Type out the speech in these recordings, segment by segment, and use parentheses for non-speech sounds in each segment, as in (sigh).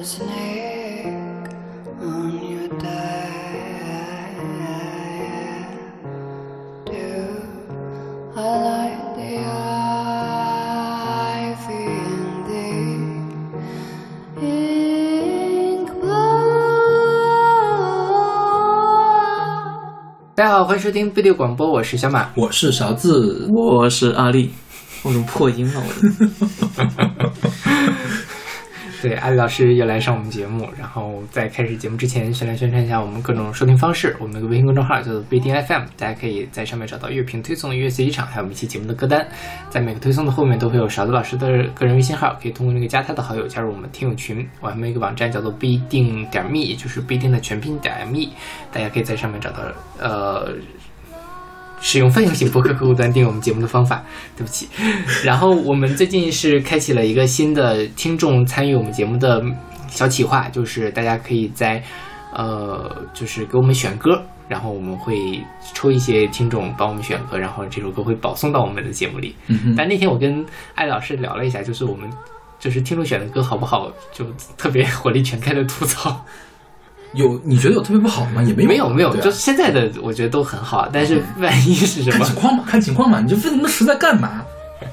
a snake on your diet. Do I like the ivy and the ink blue? 大家好，欢迎收听 video 广播，我是小马。我是勺子，我是阿丽，我怎么破音了？我的对，阿里老师又来上我们节目。然后在开始节目之前，先来宣传一下我们各种收听方式。我们的微信公众号叫做不一定 FM，大家可以在上面找到乐评推送、音乐随机场，还有每期节目的歌单。在每个推送的后面都会有勺子老师的个人微信号，可以通过那个加他的好友加入我们听友群。我还有一个网站叫做不一定点 me，就是不一定的全拼点 me，大家可以在上面找到呃。使用泛用型博客客户端订阅我们节目的方法，对不起。(laughs) 然后我们最近是开启了一个新的听众参与我们节目的小企划，就是大家可以在呃，就是给我们选歌，然后我们会抽一些听众帮我们选歌，然后这首歌会保送到我们的节目里。嗯，但那天我跟艾老师聊了一下，就是我们就是听众选的歌好不好，就特别火力全开的吐槽。有你觉得有特别不好吗？也没有，没有没有，就现在的我觉得都很好，但是万一是什么看情况嘛，看情况嘛，你就问那么实在干嘛？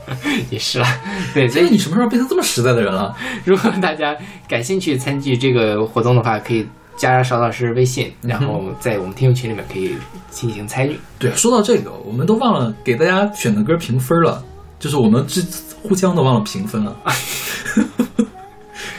(laughs) 也是啦。对，所以你什么时候变成这么实在的人了？如果大家感兴趣参与这个活动的话，可以加邵老师微信，然后在我们听友群里面可以进行参与。对，说到这个，我们都忘了给大家选的歌评分了，就是我们之互相都忘了评分了，(laughs)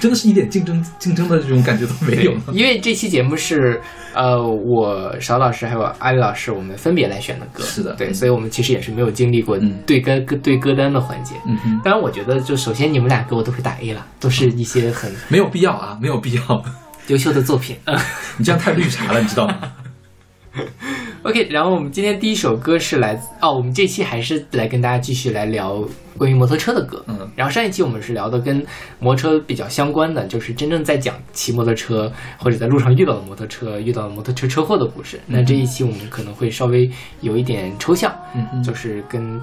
真的是一点竞争竞争的这种感觉都没有。因为这期节目是呃我邵老师还有阿里老师我们分别来选的歌，是的对所以我们其实也是没有经历过嗯对歌歌对歌单的环节。嗯哼，当然，我觉得就首先你们俩歌我都会打 A 了，都是一些很没有必要啊，没有必要，(laughs) 优秀的作品。嗯 (laughs) 你这样太绿茶了，你知道吗？(laughs) OK，然后我们今天第一首歌是来自哦，我们这期还是来跟大家继续来聊关于摩托车的歌。嗯然后上一期我们是聊的跟摩托车比较相关的，就是真正在讲骑摩托车或者在路上遇到的摩托车、遇到的摩托车车祸的故事。那这一期我们可能会稍微有一点抽象，嗯哼，就是跟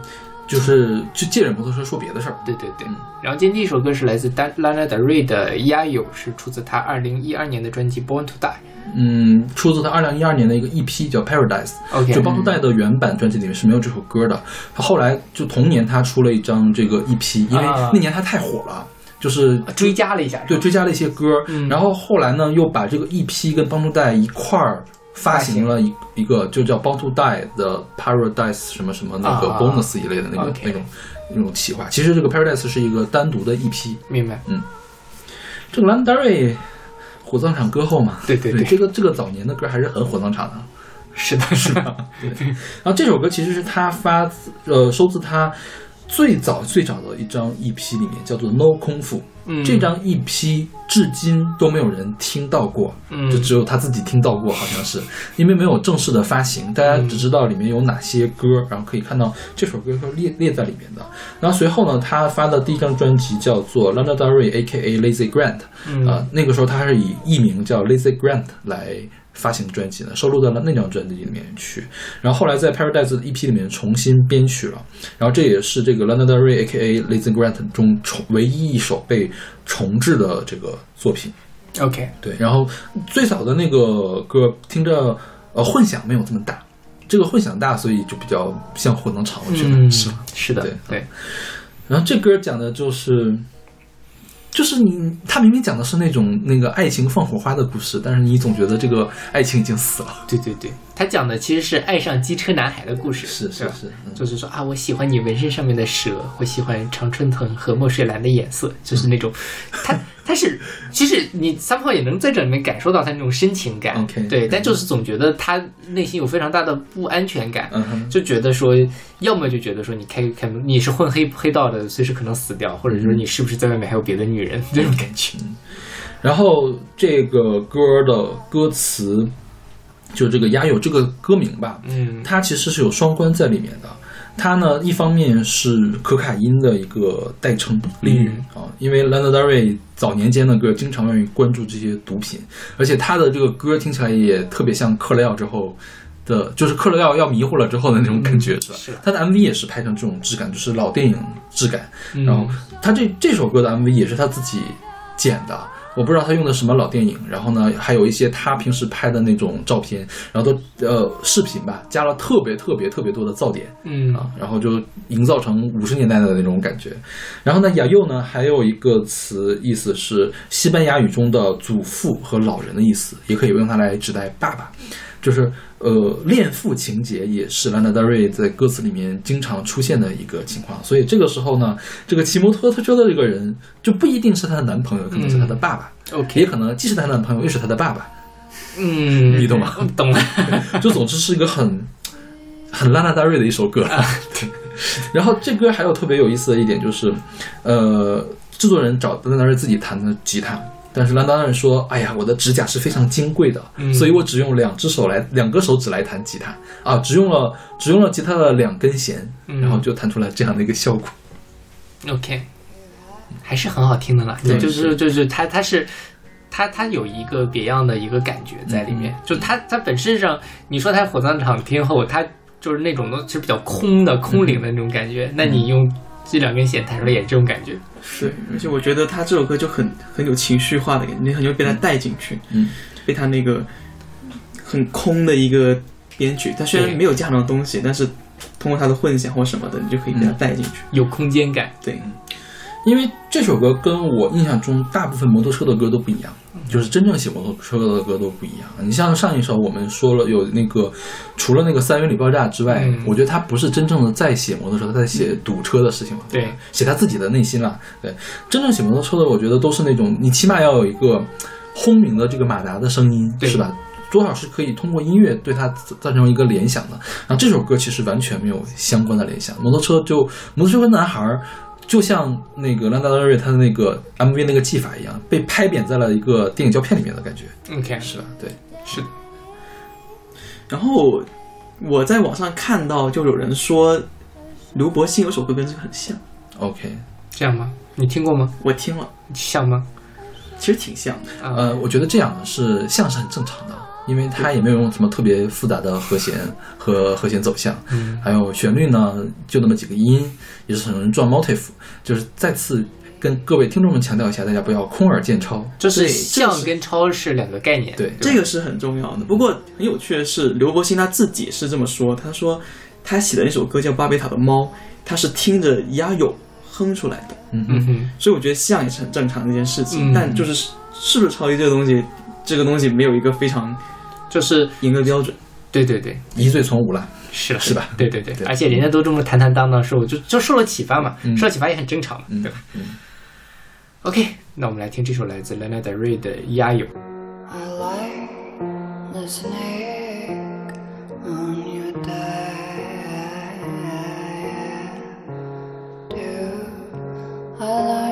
就是就借着摩托车说别的事儿。对对对嗯。然后今天第一首歌是来自丹拉拉德瑞的《压友》，是出自他二零一二年的专辑《Born to Die》。嗯，出自他二零一二年的一个 EP 叫 Paradise。OK，就帮助带的原版专辑里面是没有这首歌的。他后来就同年他出了一张这个 EP，因为啊那年他太火了，就是追加了一下，对追加了一些歌。嗯然后后来呢，又把这个 EP 跟帮助带一块儿发行了一一个就叫 b o n t o Die 的 Paradise 什么什么那个啊 bonus 一类的那个 OK 那种那种企划。其实这个 Paradise 是一个单独的一批。明白？嗯这个 Landry 火葬场歌后嘛，对，对对对这个这个早年的歌还是很火葬场的。是的，是的，(laughs) 对然后这首歌其实是他发自呃收自他最早最早的一张 EP 里面，叫做《No 空腹》。嗯这张 EP 至今都没有人听到过，嗯就只有他自己听到过，好像是因为没有正式的发行，大家只知道里面有哪些歌，然后可以看到这首歌是列列在里面的。然后随后呢，他发的第一张专辑叫做《Lana Del Rey A.K.A. Lazy Grant》，嗯啊，那个时候他还是以艺名叫 Lazy Grant 来发行专辑呢，收录到了那张专辑里面去。然后后来在 Paradise 的 EP 里面重新编曲了，然后这也是这个 Lana Del Rey A.K.A. Lazy Grant 中重唯一一首被重置的这个作品。OK，对，然后最早的那个歌听着呃混响没有这么大，这个混响大，所以就比较像火能场，我觉得、嗯，是吧？是的，对对，然后这歌讲的就是，就是你，他明明讲的是那种那个爱情放火花的故事，但是你总觉得这个爱情已经死了。对对对，他讲的其实是爱上机车男孩的故事，是是是，嗯。就是说啊，我喜欢你纹身上面的蛇，我喜欢常春藤和墨水蓝的颜色，就是那种，他他是其实你 somehow 也能在这里面感受到他那种深情感对，但就是总觉得他内心有非常大的不安全感，就觉得说，要么就觉得说你开开门你是混黑黑道的，随时可能死掉，或者说你是不是在外面还有别的女人这种感觉。然后这个歌的歌词，就这个“压有”这个歌名吧，嗯它其实是有双关在里面的。它呢，一方面是可卡因的一个代称俚语、啊，因为 Lana Del Rey 早年间的歌经常愿意关注这些毒品，而且他的这个歌听起来也特别像嗑了药之后的，就是嗑了药要迷糊了之后的那种感觉，是吧？是他的 MV 也是拍成这种质感，就是老电影质感。嗯然后他这这首歌的 MV 也是他自己剪的，我不知道他用的什么老电影，然后呢，还有一些他平时拍的那种照片，然后都呃视频吧，加了特别特别特别多的噪点嗯啊，然后就营造成五十年代的那种感觉。然后呢，雅佑呢还有一个词意思是西班牙语中的祖父和老人的意思，也可以用它来指代爸爸。就是呃，恋父情节也是兰达德瑞在歌词里面经常出现的一个情况，所以这个时候呢，这个骑摩托车的这个人就不一定是她的男朋友，可能是她的爸爸，，OK，也可能既是她的男朋友，又是她的爸爸，嗯，你懂吗？懂了。(laughs) 就总之是一个很很拉纳达瑞的一首歌。对，然后这歌还有特别有意思的一点就是，呃，制作人找拉纳达瑞自己弹的吉他。但是兰达尔说：“哎呀，我的指甲是非常金贵的，嗯所以我只用两只手来，两个手指来弹吉他啊，只用了只用了吉他的两根弦，嗯然后就弹出来这样的一个效果。OK，还是很好听的啦。对就是就是它它是它它有一个别样的一个感觉在里面。嗯就它它本身上，你说它火葬场听后，它就是那种都是比较空的空灵的那种感觉。那你用这两根弦弹出来也是这种感觉。是，而且我觉得他这首歌就很很有情绪化的感觉，你很容易被他带进去，嗯，被他那个很空的一个编曲，他虽然没有加什么东西，但是通过他的混响或什么的，你就可以被他带进去。有空间感，对，因为这首歌跟我印象中大部分摩托车的歌都不一样，就是真正写摩托车的歌都不一样。你像上一首我们说了有那个，除了那个三元里爆炸之外，嗯我觉得他不是真正的在写摩托车，他在写堵车的事情嘛，对写他自己的内心了。对，真正写摩托车的，我觉得都是那种你起码要有一个轰鸣的这个马达的声音，对是吧？多少是可以通过音乐对它造成一个联想的。然后这首歌其实完全没有相关的联想，摩托车就摩托车跟男孩儿。就像那个兰达德瑞他的那个 MV 那个技法一样，被拍扁在了一个电影胶片里面的感觉，OK，是吧？对，是的，然后我在网上看到，就有人说刘柏辛有首歌跟这个很像，OK，这样吗？你听过吗？我听了，像吗？其实挺像的。啊，呃，我觉得这样是像是很正常的，因为它也没有用什么特别复杂的和弦和和弦走向，嗯。还有旋律呢，就那么几个音，也是很容易撞 motif，就是再次跟各位听众们强调一下，大家不要空耳见超，就是像跟超是两个概念。对。这个是很重要的。不过很有趣的是，刘柏辛他自己是这么说，他说他写的那首歌叫《巴贝塔的猫》，他是听着鸭友哼出来的，嗯哼，嗯哼，所以我觉得像也是很正常的一件事情。嗯。但就是是不是抄袭这个东西，这个东西没有一个非常就是严格标准。对对对，一罪从无了，是的，是吧对对对，对而且人家都这么坦坦荡荡说，就就受了启发嘛，嗯受了启发也很正常嘛，嗯对吧嗯。？OK，那我们来听这首来自 Lana Del Rey 的《压友》。I like the snake on your tattoo. I like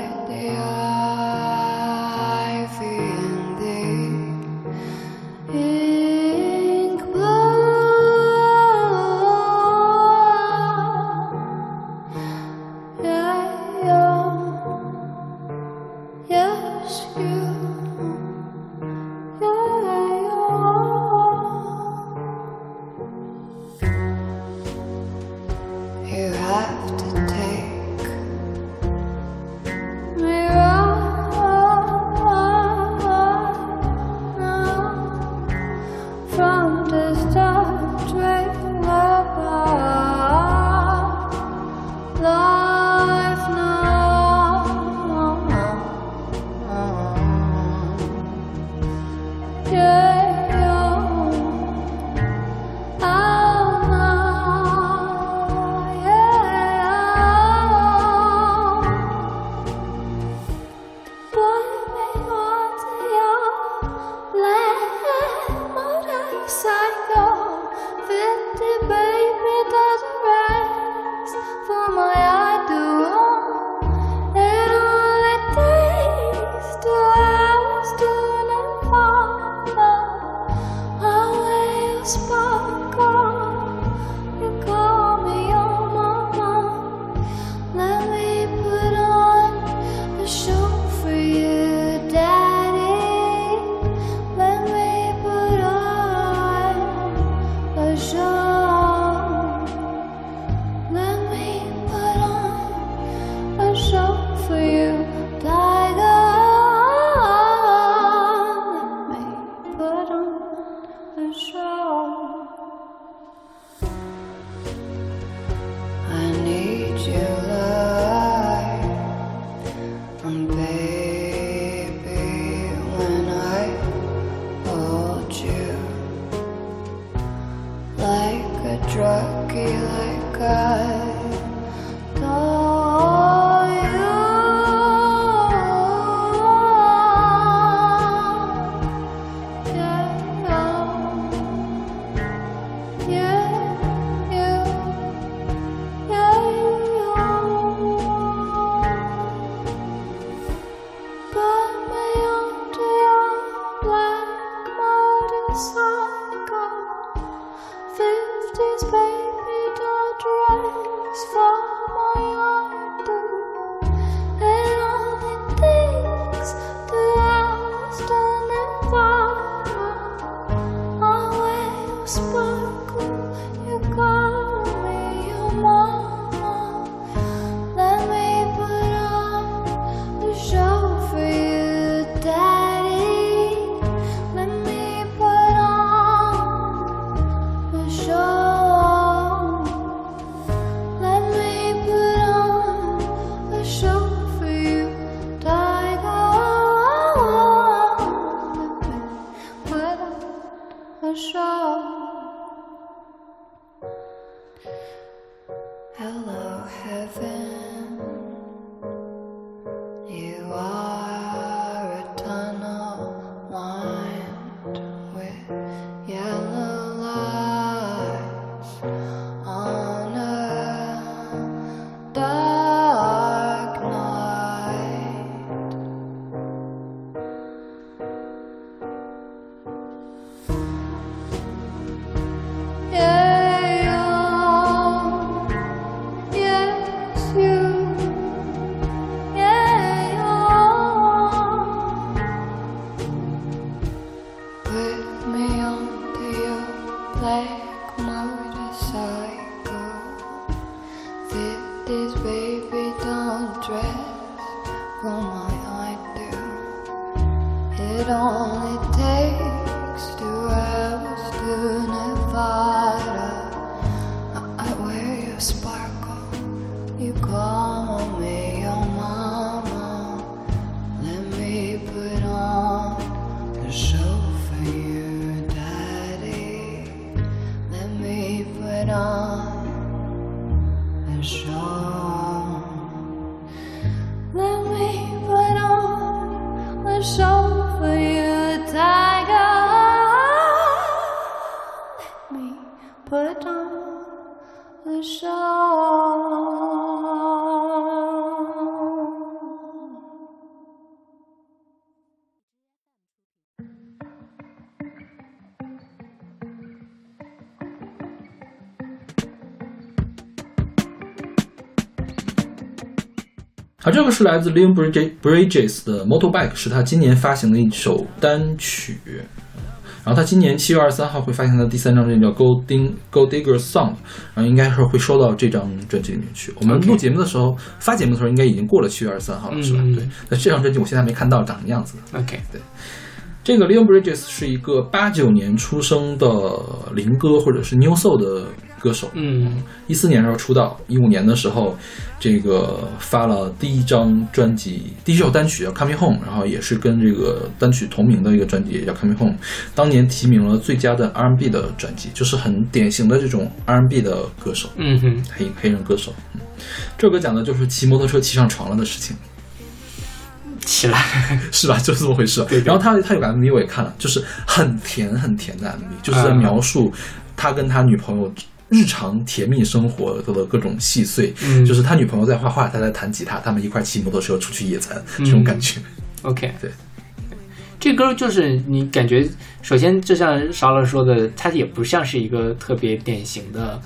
Say 这个是来自 Leon Bridges 的 Motorbike，是他今年发行的一首单曲。然后他今年七月二十三号会发行他的第三张专辑叫《Gold Dig Gold Digger Song》，然后应该是会收到这张专辑里面去。我们录节目的时候发节目的时候应该已经过了七月二十三号了，是吧？嗯对。那这张专辑我现在还没看到长什么样子。OK，对这个 Leon Bridges 是一个八九年出生的灵歌或者是 New Soul 的歌手，嗯一四年的时候出道，一五年的时候，这个发了第一张专辑，第一首单曲叫《Coming Home》，然后也是跟这个单曲同名的一个专辑也叫《Coming Home》，当年提名了最佳的 R&B 的专辑，就是很典型的这种 R&B 的歌手，嗯哼，黑黑人歌手。嗯，这首歌讲的就是骑摩托车骑上床了的事情。起来，(laughs) 是吧？就是这么回事。对对然后他他有个 MV 我也看了，就是很甜很甜的 MV，就是在嗯描述他跟他女朋友日常甜蜜生活的各种细碎。嗯就是他女朋友在画画，他在弹吉他，他们一块骑摩托车出去野餐，这种感觉。(laughs) OK，对，这歌就是你感觉，首先就像邵老师说的，它也不像是一个特别典型的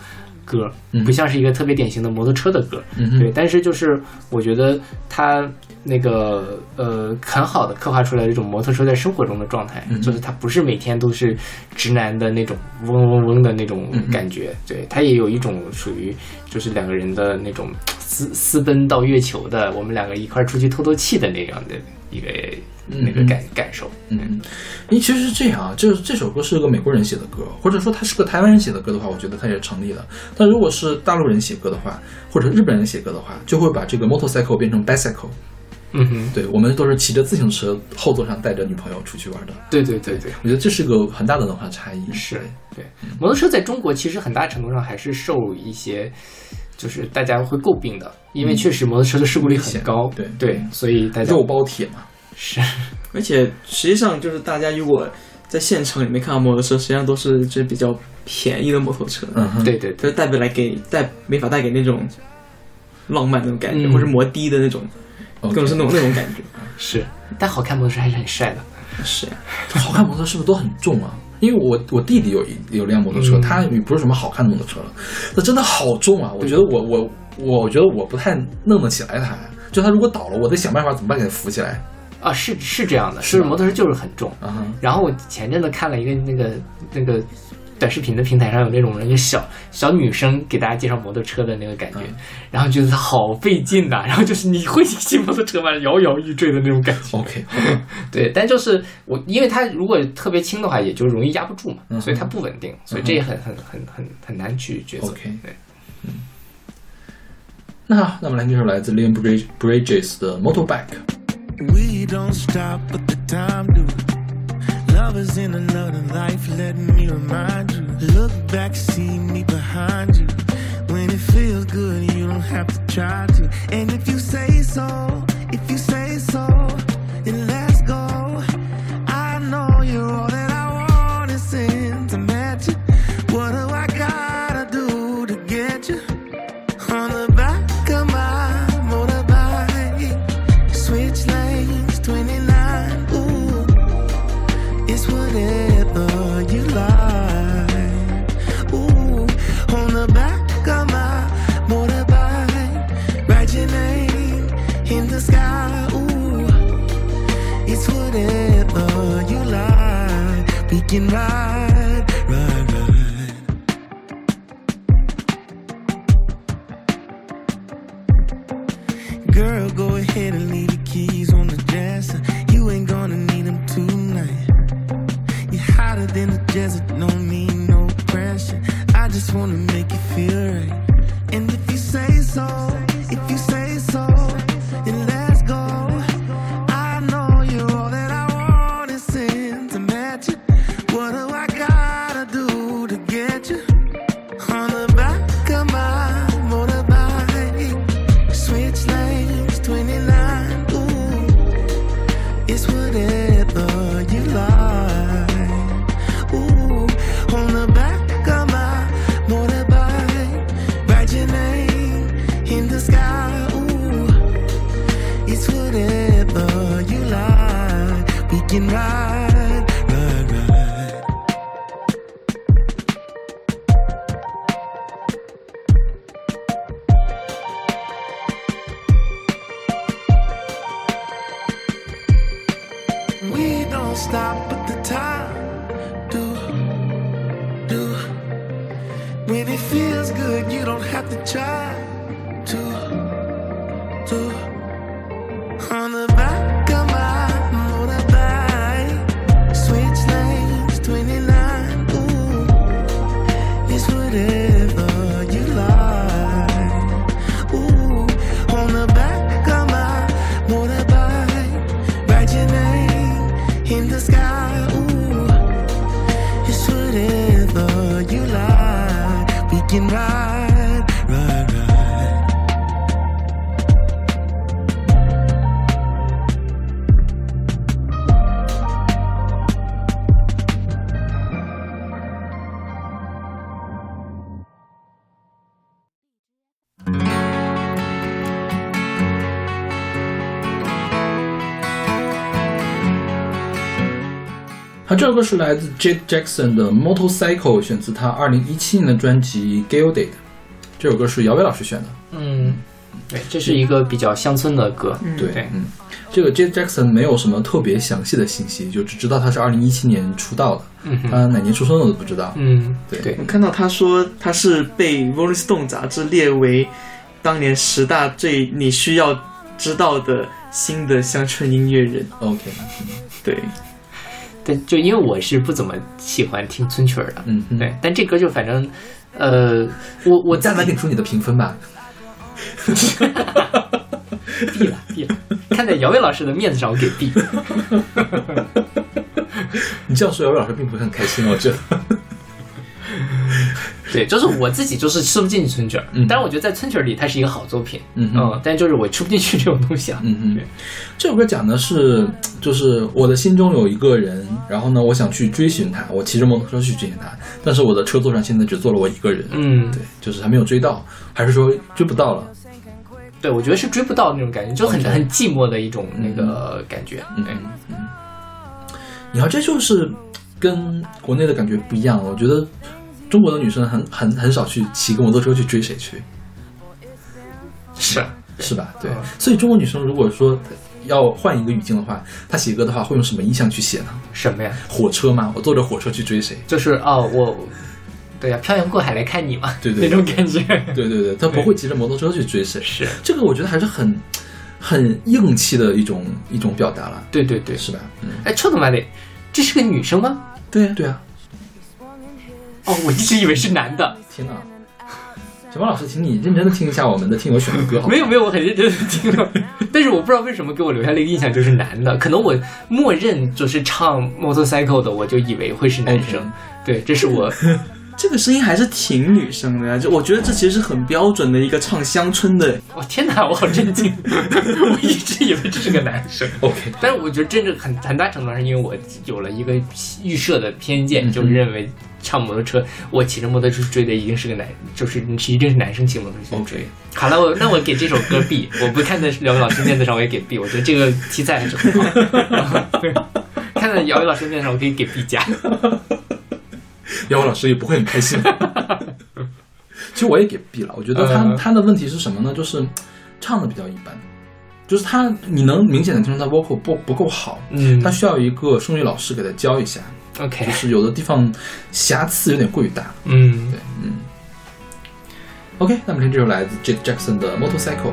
歌，嗯不像是一个特别典型的摩托车的歌，嗯对。但是就是我觉得它那个呃，很好的刻画出来一种摩托车在生活中的状态，嗯就是它不是每天都是直男的那种嗡嗡嗡的那种嗯感觉，对，它也有一种属于就是两个人的那种私私奔到月球的，我们两个一块儿出去透透气的那样的一个那个感感受，嗯，因为其实是这样啊，这这首歌是个美国人写的歌，或者说他是个台湾人写的歌的话，我觉得他也成立了。但如果是大陆人写歌的话，或者日本人写歌的话，就会把这个 motorcycle 变成 bicycle。嗯哼，对我们都是骑着自行车，后座上带着女朋友出去玩的。对对对对，我觉得这是个很大的文化差异。是对。摩托车在中国其实很大程度上还是受一些，就是大家会诟病的，因为确实摩托车的事故率很高，对。对，所以大家肉包铁嘛。是。而且实际上就是大家如果在现场里面看到摩托车，实际上都是这比较便宜的摩托车，嗯哼，对对对，就是带不来给带没法带给那种浪漫那种感觉，嗯。或者摩的的那种更是那种那种感觉。(laughs) 是，但好看摩托车还是很帅的，是呀，好看摩托车是不是都很重啊？因为我我弟弟有一有辆摩托车，嗯他也不是什么好看的摩托车了，那真的好重啊！我觉得我我我觉得我不太弄得起来它，就它如果倒了，我得想办法怎么办给它扶起来。啊，是是这样的，是摩托车就是很重。啊，然后我前阵子看了一个那个那个短视频的平台上有那种人，就小小女生给大家介绍摩托车的那个感觉，嗯然后觉得它好费劲呐、然后就是你会骑摩托车吗？摇摇欲坠的那种感觉。OK，(laughs) 对，但就是我，因为它如果特别轻的话，也就容易压不住嘛，嗯所以它不稳定，所以这也很很很很很难去抉择。OK 对，嗯那好，那么来听这首来自 Liam Bridge- Bridges 的 Motorbike。We don't stop, but the time do. Love is in another life, let me remind you. Look back, see me behind you. When it feels good, you don't have to try to. And if you say so, if you say looking right 好，这首歌是来自 Jake Jackson 的《Motorcycle》，选自他二零一七年的专辑《Gilded》。这首歌是姚伟老师选的。嗯，对，这是一个比较乡村的歌。对，对嗯，这个 Jake Jackson 没有什么特别详细的信息，就只知道他是二零一七年出道的，嗯哼他哪年出生的都不知道。嗯，对对我，看到他说他是被《Rolling Stone》杂志列为当年十大最你需要知道的新的乡村音乐人。OK，对，但就因为我是不怎么喜欢听村曲儿的，嗯嗯对，但这歌就反正，呃，我我我再来给出你的评分吧。(laughs) 毙了毙了，看在姚伟老师的面子上，我给 B。(laughs) 你这样说，姚伟老师并不是很开心哦，我觉得。(laughs) 对，就是我自己就是吃不进去村曲儿，嗯。但是我觉得在春卷儿里它是一个好作品，嗯嗯但就是我吃不进去这种东西啊，嗯嗯对，这首歌讲的是，就是我的心中有一个人，然后呢，我想去追寻他，我骑着摩托车去追寻他，但是我的车座上现在只坐了我一个人。嗯，对，就是还没有追到，还是说追不到了？对，我觉得是追不到那种感觉，就很很寂寞的一种那个感觉，嗯嗯，你看，这就是跟国内的感觉不一样。我觉得中国的女生很很很少去骑个摩托车去追谁去，是，是吧？对嗯，所以中国女生如果说要换一个语境的话，她写歌的话会用什么意象去写呢？什么呀？火车吗？我坐着火车去追谁？就是哦，我，对呀、漂洋过海来看你嘛，对对那种感觉，对对对，她不会骑着摩托车去追谁。是，这个我觉得还是很很硬气的一种一种表达了，对对对，是吧？嗯，哎，臭他妈的，这是个女生吗？对呀对啊，哦，我一直以为是男的，天哪！小猫老师，请你认真的听一下我们的听友选的歌，好吗？没有没有，我很认真的听了，(laughs) 但是我不知道为什么给我留下了一个印象就是男的，可能我默认就是唱 motorcycle 的，我就以为会是男生对，这是我 (laughs) 这个声音还是挺女生的呀，就我觉得这其实是很标准的一个唱乡村的。我天哪，我好震惊，(laughs) 我一直以为这是个男生。OK，但是我觉得真正很很大程度上是因为我有了一个预设的偏见，嗯就是认为唱摩托车，我骑着摩托车追的一定是个男，就是一定是男生骑摩托车追。好了，我那我给这首歌 B，我不看在姚伟老师面子上，我也给 B。我觉得这个题材还是很好。对 (laughs) 看在姚伟老师面子上，我可以给 B 加。(laughs) 姚老师也不会很开心。(laughs) 其实我也给 B 了，我觉得他、嗯他的问题是什么呢？就是唱的比较一般，就是他你能明显的听出他 vocal 不不够好，嗯他需要一个声乐老师给他教一下，OK，就是有的地方瑕疵有点过于大。嗯对，嗯。OK，那么听这首来自 Jake Jackson 的 Motorcycle。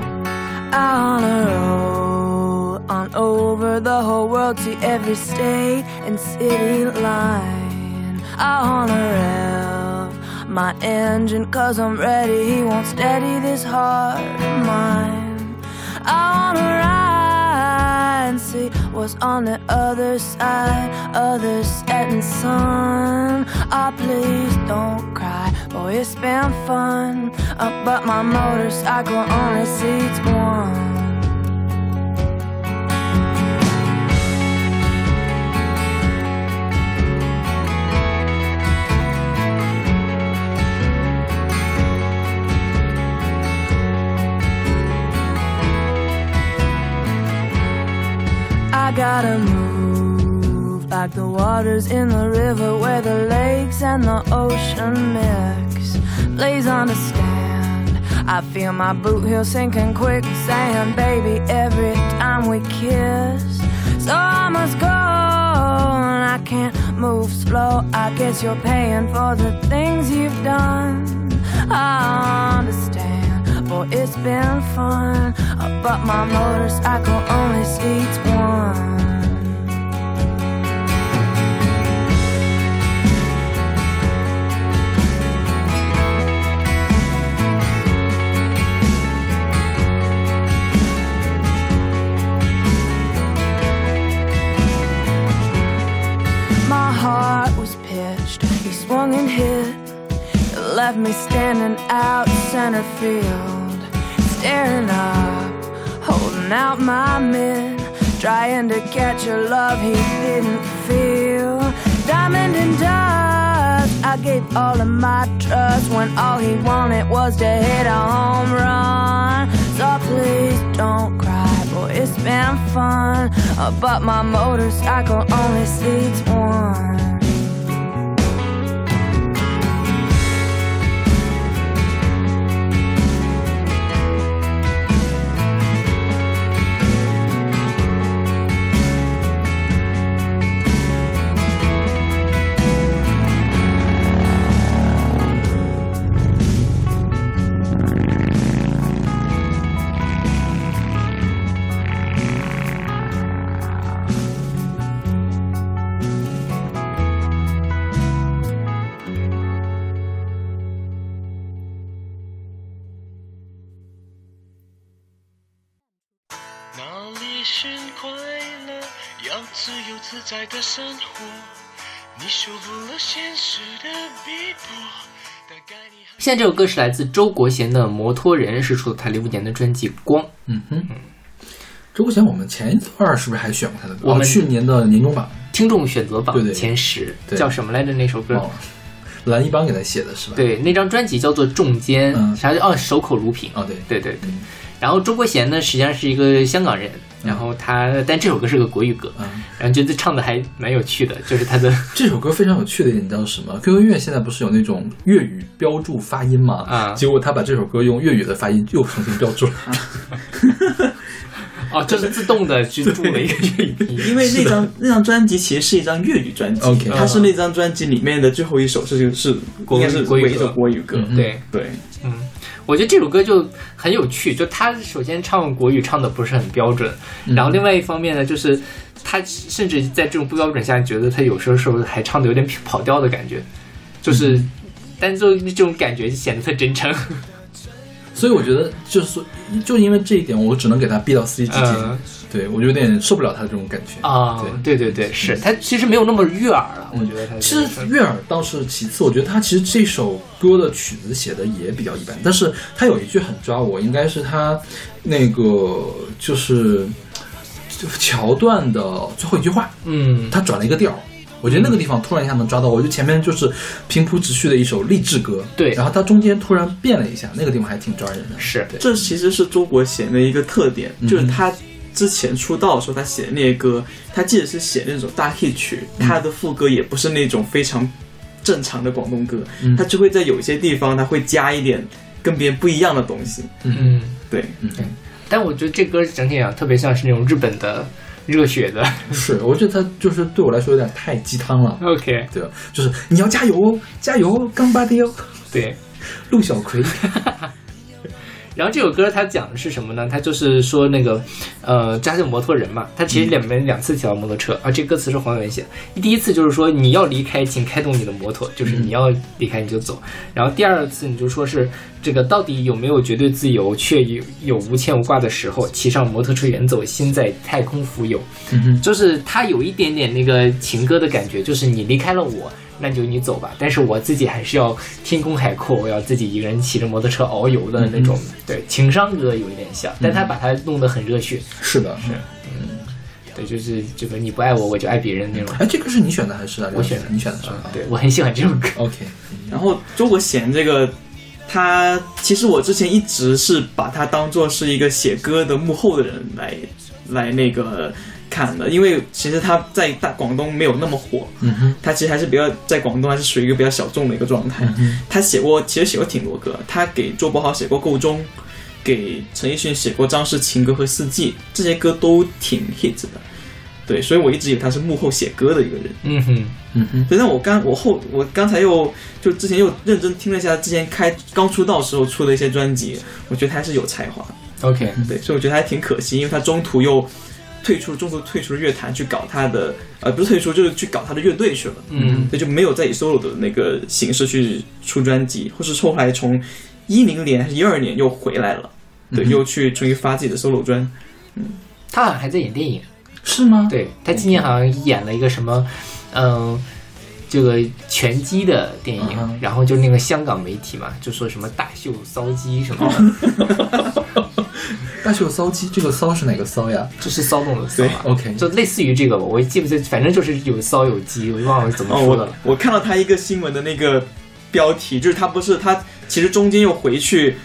on a roll on over the whole world to every state and city line. I wanna rev my engine cause I'm ready. He won't steady this heart of mine. I wanna ride and see what's on the other side of the setting sun. Ah, please don't cry, boy, it's been fun. Uh, but my motorcycle only seats one. Gotta move like the waters in the river where the lakes and the ocean mix. Please understand, I feel my boot heel sinking quicksand, baby, every time we kiss. So I must go, and I can't move slow. I guess you're paying for the things you've done. I understand, boy, it's been fun, uh, but my motorcycle only seats one. My heart was pitched, he swung and hit. Left me standing out center field, staring up, holding out my mitt, trying to catch a love he didn't feel. Diamond and dust, I gave all of my trust when all he wanted was to hit a home run. So please don't cry, boy, it's been fun, but my motorcycle only seats one. 在的生活。你受不了现实的逼迫，大概你还。现在这首歌是来自周国贤的《摩托人》，是出自他零五年的专辑《光》。嗯哼，周国贤，我们前一段是不是还选过他的歌？我们哦去年的年终榜，听众选择榜对对前十，对叫什么来着？那首歌？哦，蓝一邦给他写的是吧？，对，那张专辑叫做《重肩》，嗯啥叫哦？守口如瓶。哦对，对对对。然后周国贤呢，实际上是一个香港人，然后他，但这首歌是个国语歌，嗯，然后觉得唱的还蛮有趣的，就是他的 (laughs) 这首歌非常有趣的一点，你知道是什么？QQ 音乐现在不是有那种粤语标注发音吗？啊。结果他把这首歌用粤语的发音又重新标注了。(laughs) 哦，就是自动的去注了一个粤语拼音，(laughs) 因为那张那张专辑其实是一张粤语专辑它是那张专辑里面的最后一首是是国应该是国语一一首国语歌。嗯对，对，嗯，我觉得这首歌就很有趣，就他首先唱国语唱的不是很标准，嗯然后另外一方面呢，就是他甚至在这种不标准下，觉得他有时候是不是还唱的有点跑调的感觉，就是，但就这种感觉就显得特真诚。(laughs) 所以我觉得就是，就因为这一点，我只能给他 B 到 C 之间。嗯对我有点受不了他的这种感觉。啊，对。对对，是他其实没有那么悦耳了，我觉得他其实悦耳倒是其次，我觉得他其实这首歌的曲子写的也比较一般，但是他有一句很抓我，应该是他那个就是就桥段的最后一句话，嗯，他转了一个调。我觉得那个地方突然一下能抓到我，就前面就是平铺直叙的一首励志歌，对然后他中间突然变了一下，那个地方还挺抓人的。是。对，这其实是周国贤的一个特点，嗯。就是他之前出道的时候，他写的那些歌，他即使是写那种大 hit 曲，嗯他的副歌也不是那种非常正常的广东歌，嗯他就会在有些地方他会加一点跟别人不一样的东西。嗯，对，嗯但我觉得这歌整体啊特别像是那种日本的热血的是，我觉得他就是对我来说有点太鸡汤了。，OK，对吧？就是你要加油哦，加油哦，干巴的哟，对。陆小葵。(laughs) 然后这首歌它讲的是什么呢？它就是说那个，呃，他是摩托人嘛，他其实两边两次提到摩托车，啊，这歌词是黄伟文写的。第一次就是说你要离开，请开动你的摩托，就是你要离开你就走。然后第二次你就说是这个到底有没有绝对自由，却有有无牵无挂的时候，骑上摩托车远走，心在太空浮游。嗯哼，就是它有一点点那个情歌的感觉，就是你离开了我，那就你走吧，但是我自己还是要天空海阔，我要自己一个人骑着摩托车遨游的那种，对，情商歌有一点像，但他把它弄得很热血，是的，是。对，就是这个你不爱我，我就爱别人那种。哎，这个是你选的还是我选的你选的是吧？对我很喜欢这首歌。OK，然后周国贤这个他其实我之前一直是把他当做是一个写歌的幕后的人来来那个看的，因为其实他在大广东没有那么火，嗯哼，他其实还是比较在广东还是属于一个比较小众的一个状态。他写过，其实写过挺多歌，他给周柏豪写过《够钟》，给陈奕迅写过《张氏情歌》和《四季》，这些歌都挺 hit 的。对，所以我一直以为他是幕后写歌的一个人。嗯哼，嗯哼，对，但我刚我后我刚才又就之前又认真听了一下之前开刚出道时候出的一些专辑，我觉得他还是有才华。OK，对，所以我觉得还挺可惜，因为他中途又退出，中途退出了乐坛去搞他的呃不是退出就是去搞他的乐队去了。嗯所以就没有再以 solo 的那个形式去出专辑，或是后来从一零年还是一二年又回来了，对，嗯又去重新发自己的 solo 专。嗯他好像还在演电影，是吗？对他今年好像演了一个什么，嗯。这个拳击的电影，嗯然后就那个香港媒体嘛，就说什么大秀骚鸡什么的，(laughs) 大秀骚鸡，这个骚是哪个骚呀就是骚动的骚啊。？OK，就类似于这个吧，我也记不记，反正就是有骚有鸡，我忘了怎么哦，说的了。我我看到他一个新闻的那个标题，就是他不是他其实中间又回去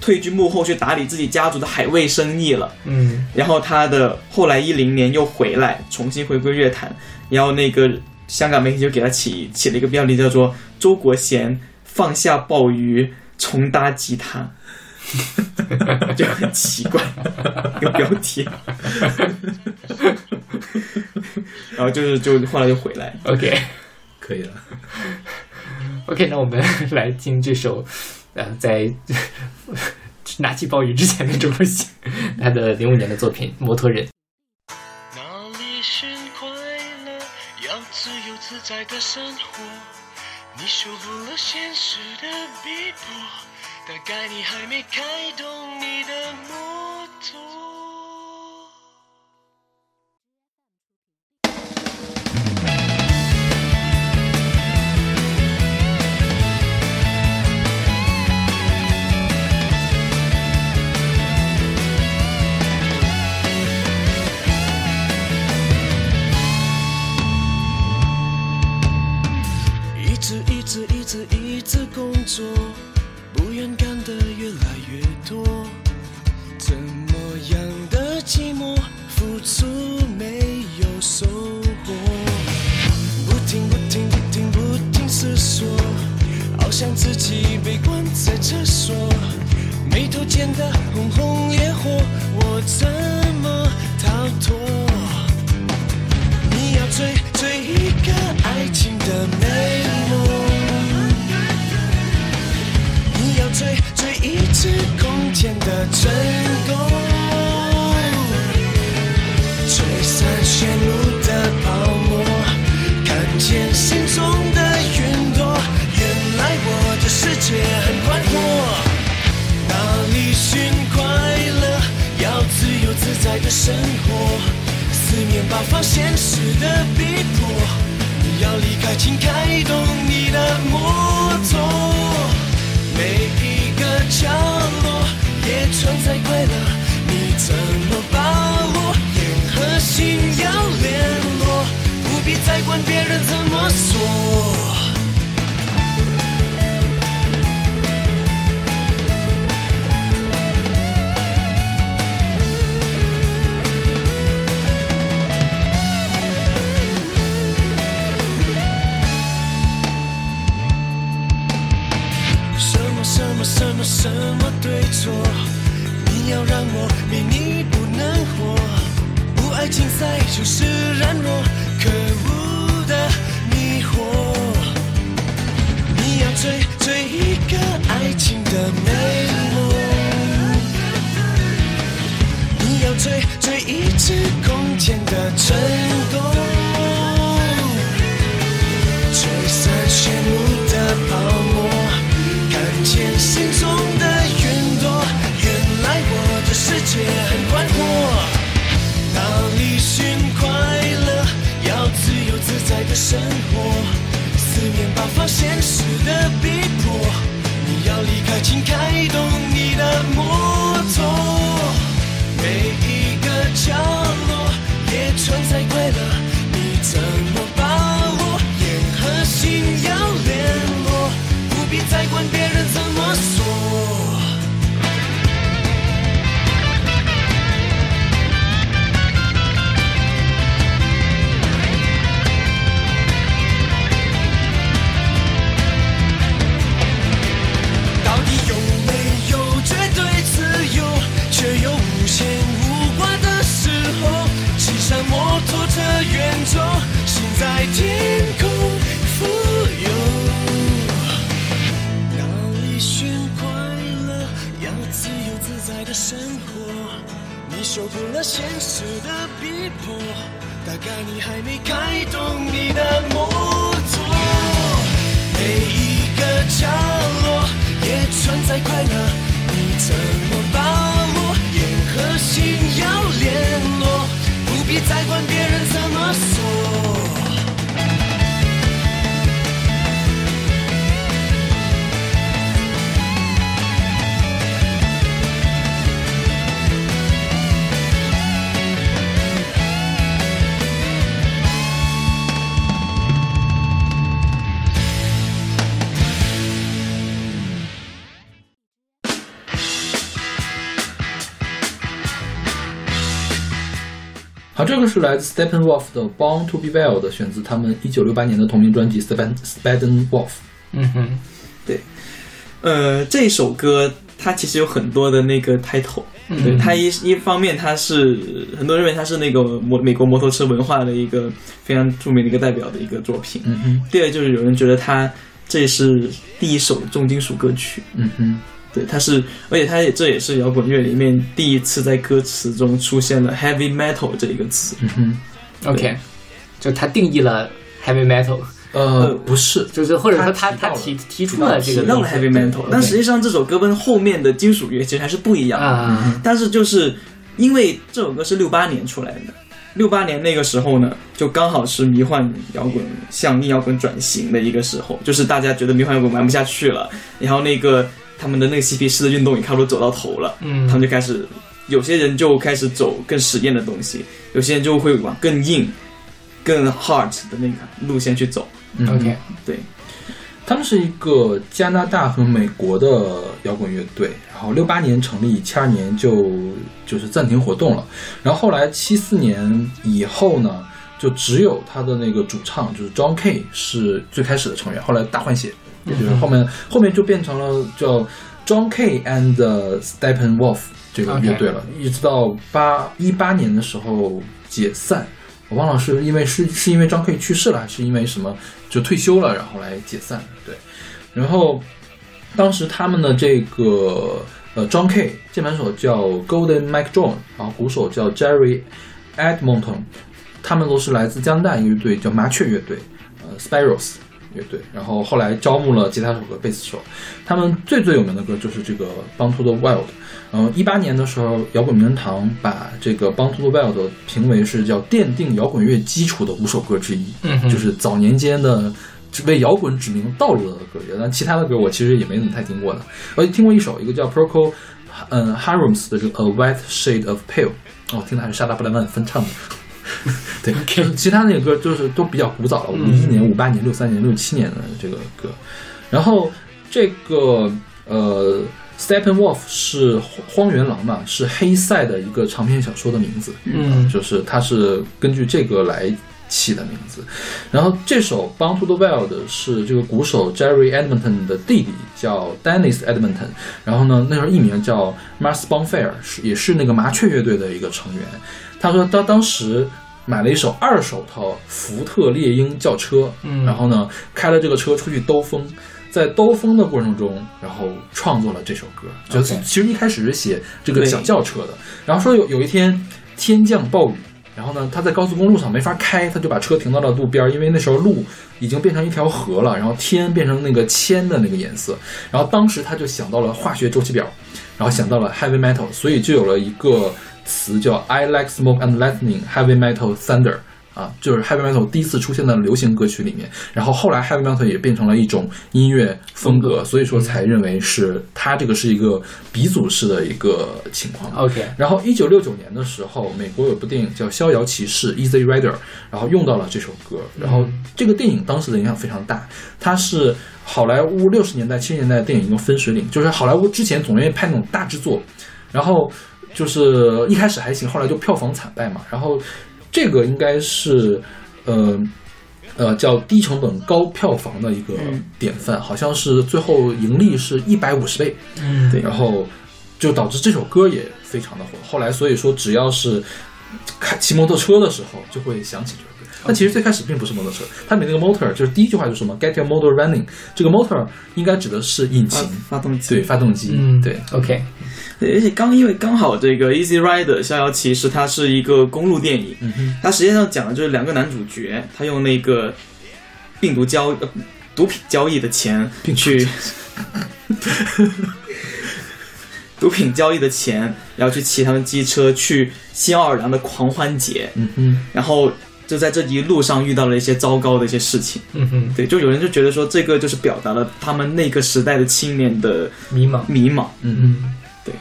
退居幕后去打理自己家族的海味生意了，嗯。然后他的后来一零年又回来重新回归乐坛，然后那个香港媒体就给他起起了一个标题叫做“周国贤放下鲍鱼重搭吉他”，(laughs) 就很奇怪一个标题。(laughs) 然后就是就后来就回来，，OK。可以了。OK，那我们来听这首，呃，在 (laughs) 拿起鲍鱼之前的这部戏，他的零五年的作品《摩托人》。哪里是快乐？要自由自在的生活。你受不了现实的逼迫，大概你还没开动你的梦付出没有收获，不停不停不停不停思索，好像自己被关在厕所，眉头间的轰轰烈火，我怎么逃脱？你要追追一个爱情的美梦，你要追追一只空天的成功，散炫目的泡沫，看见心中的云朵，原来我的世界很宽阔。哪里寻快乐？要自由自在的生活。四面八方现实的逼迫，你要离开，请开动你的摩托。每一个角落也存在快乐，你怎么把握？眼和心要联络，不必再管别人怎么说。什么什么什么什么对错？你要让我没你不能活，爱竞赛就是软弱，可恶的迷惑。你要追追一个爱情的美梦，你要追追一次空天的成功。吹散炫目的泡沫，看见心中的云朵。原来我的世界很宽阔，寻快乐，要自由自在的生活。四面八方现实的逼迫，你要离开，请开动你的摩托。每一个角落也存在快乐，你怎么把握？眼和心要联络，不必再管别人怎么说。远走，心在天空浮游。当一瞬快乐，要自由自在的生活。你受够了现实的逼迫，大概你还没开动你的摩托。每一个角落也存在快乐，你怎么把握？眼和心要联络。别再管别人怎么说。好，这个是来自 Steppenwolf 的《Born to Be Wild》，选自他们一九六八年的同名专辑《Steppen Steppenwolf》。嗯哼，对呃，这首歌它其实有很多的那个 title，、对嗯它一一方面它是很多人认为它是那个摩美国摩托车文化的一个非常著名的一个代表的一个作品，嗯哼，第二就是有人觉得它这是第一首重金属歌曲，嗯哼，对，它是，而且它也这也是摇滚乐里面第一次在歌词中出现了 heavy metal 这一个词，嗯哼。OK，就他定义了 heavy metal，呃，不是，就是或者说他他他提提提出到了了这个提到了 heavy metal，但实际上这首歌跟后面的金属乐其实还是不一样的。啊，但是就是因为这首歌是六八年出来的，六八年那个时候呢，就刚好是迷幻摇滚向硬摇滚转型的一个时候，就是大家觉得迷幻摇滚玩不下去了，然后那个他们的那个嬉皮士的运动也差不多走到头了，嗯。他们就开始，有些人就开始走更实验的东西，有些人就会往更硬、更 hard 的那个路线去走。嗯。OK，对，他们是一个加拿大和美国的摇滚乐队，然后六八年成立，七二年就就是暂停活动了，然后后来七四年以后呢，就只有他的那个主唱就是 John K 是最开始的成员，后来大换血，也就是后面后面就变成了叫 John K and Steppenwolf 这个乐队了一直到八一八年的时候解散。我忘了是因为是是因为张 K 去世了，还是因为什么就退休了，然后来解散。对，然后当时他们的这个呃 John K 键盘手叫 Golden Mike John，然后鼓手叫 Jerry Edmonton，他们都是来自加拿大一个乐队叫麻雀乐队，呃 Spiros 乐队，然后后来招募了吉他手和贝斯手。他们最最有名的歌就是这个《Bound to the Wild》。然后一八年的时候，摇滚名人堂把这个《Bound to the Wild》评为是叫奠定摇滚乐基础的五首歌之一，嗯就是早年间的为摇滚指明道路的歌曲。但其他的歌我其实也没怎么太听过的，我听过一首，一个叫 Procol 嗯 Harums 的这个《A White Shade of Pale》，哦，听的还是沙达布莱曼翻唱的。(laughs) 对其他那个歌就是都比较古早了，五一年、五八年、六三年、六七年的这个歌。然后这个呃，Steppenwolf 是荒原狼嘛，是黑塞的一个长篇小说的名字，嗯就是它是根据这个来起的名字。然后这首《Bound to the Wild》是这个鼓手 Jerry Edmonton 的弟弟叫 Dennis Edmonton，然后呢，那时候艺名叫 Mars Bonfire，是也是那个麻雀乐队的一个成员。他说他当时买了一手二手的福特猎鹰轿车，嗯然后呢开了这个车出去兜风，在兜风的过程中，然后创作了这首歌。就其实一开始是写这个小轿车的，然后说有有一天天降暴雨。然后呢，他在高速公路上没法开，他就把车停到了路边儿，因为那时候路已经变成一条河了，然后天变成那个铅的那个颜色。然后当时他就想到了化学周期表，然后想到了 heavy metal，所以就有了一个词叫 I like smoke and lightning heavy metal thunder 啊，就是 heavy metal 第一次出现在流行歌曲里面，然后后来 heavy metal 也变成了一种音乐风格，所以说才认为是它这个是一个鼻祖式的一个情况。OK，然后一九六九年的时候，美国有部电影叫《逍遥骑士》（Easy Rider），然后用到了这首歌。然后这个电影当时的影响非常大，它是好莱坞六十年代、七十年代的电影一个分水岭，就是好莱坞之前总愿意拍那种大制作，然后就是一开始还行，后来就票房惨败嘛。然后这个应该是呃。呃，叫低成本高票房的一个嗯典范，好像是最后盈利是一百五十倍，嗯对，然后就导致这首歌也非常的火。后来所以说，只要是开骑摩托车的时候，就会想起这首歌。但其实最开始并不是摩托车，它里面那个 motor 就是第一句话就是什么？Get your motor running，这个 motor 应该指的是引擎，发动机。对，发动机，嗯，对，，OK，对，而且刚因为刚好这个《Easy Rider》逍遥骑士它是一个公路电影，嗯，它实际上讲的就是两个男主角，他用那个病毒交呃毒品交易的钱去 (laughs) 毒品交易的钱，然后去骑他们机车去新奥尔良的狂欢节，嗯哼，然后就在这一路上遇到了一些糟糕的一些事情。嗯哼，对，就有人就觉得说这个就是表达了他们那个时代的青年的迷茫，迷茫。嗯。嗯，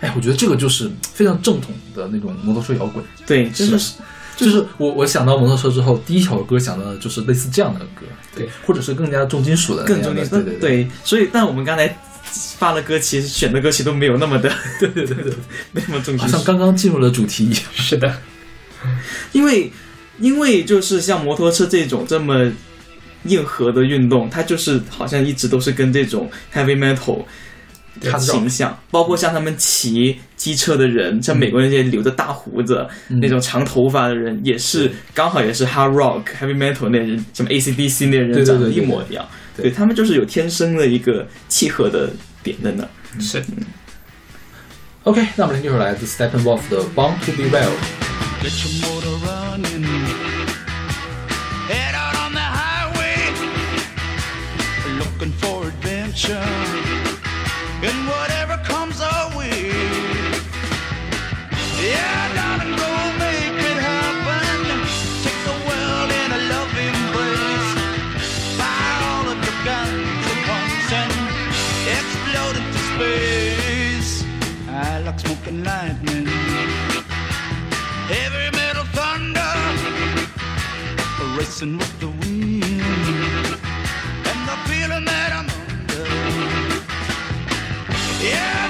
哎，我觉得这个就是非常正统的那种摩托车摇滚，对，真的是就是我我想到摩托车之后，第一首歌想到的就是类似这样的歌，对，或者是更加重金属的的，更重点。对对。对，所以但我们刚才发的歌，其实选的歌曲都没有那么的，(laughs) 对对对对，没那么重好像。刚刚进入了主题。一样。是的，因为因为就是像摩托车这种这么硬核的运动，它就是好像一直都是跟这种 heavy metal 的形象，包括像他们骑机车的人，像美国那些留着大胡子、嗯。那种长头发的人，也是刚好也是 hard rock heavy metal 那人，什么 ACDC 那人长得一模一样，对对他们就是有天生的一个契合的点在那儿。是 OK，那我们听这首来自 Steppenwolf 的《Born to Be Wild》。Get your motor running. Head out on the highway. Looking for adventure. And racing with the wind and the feeling that I'm under. Yeah,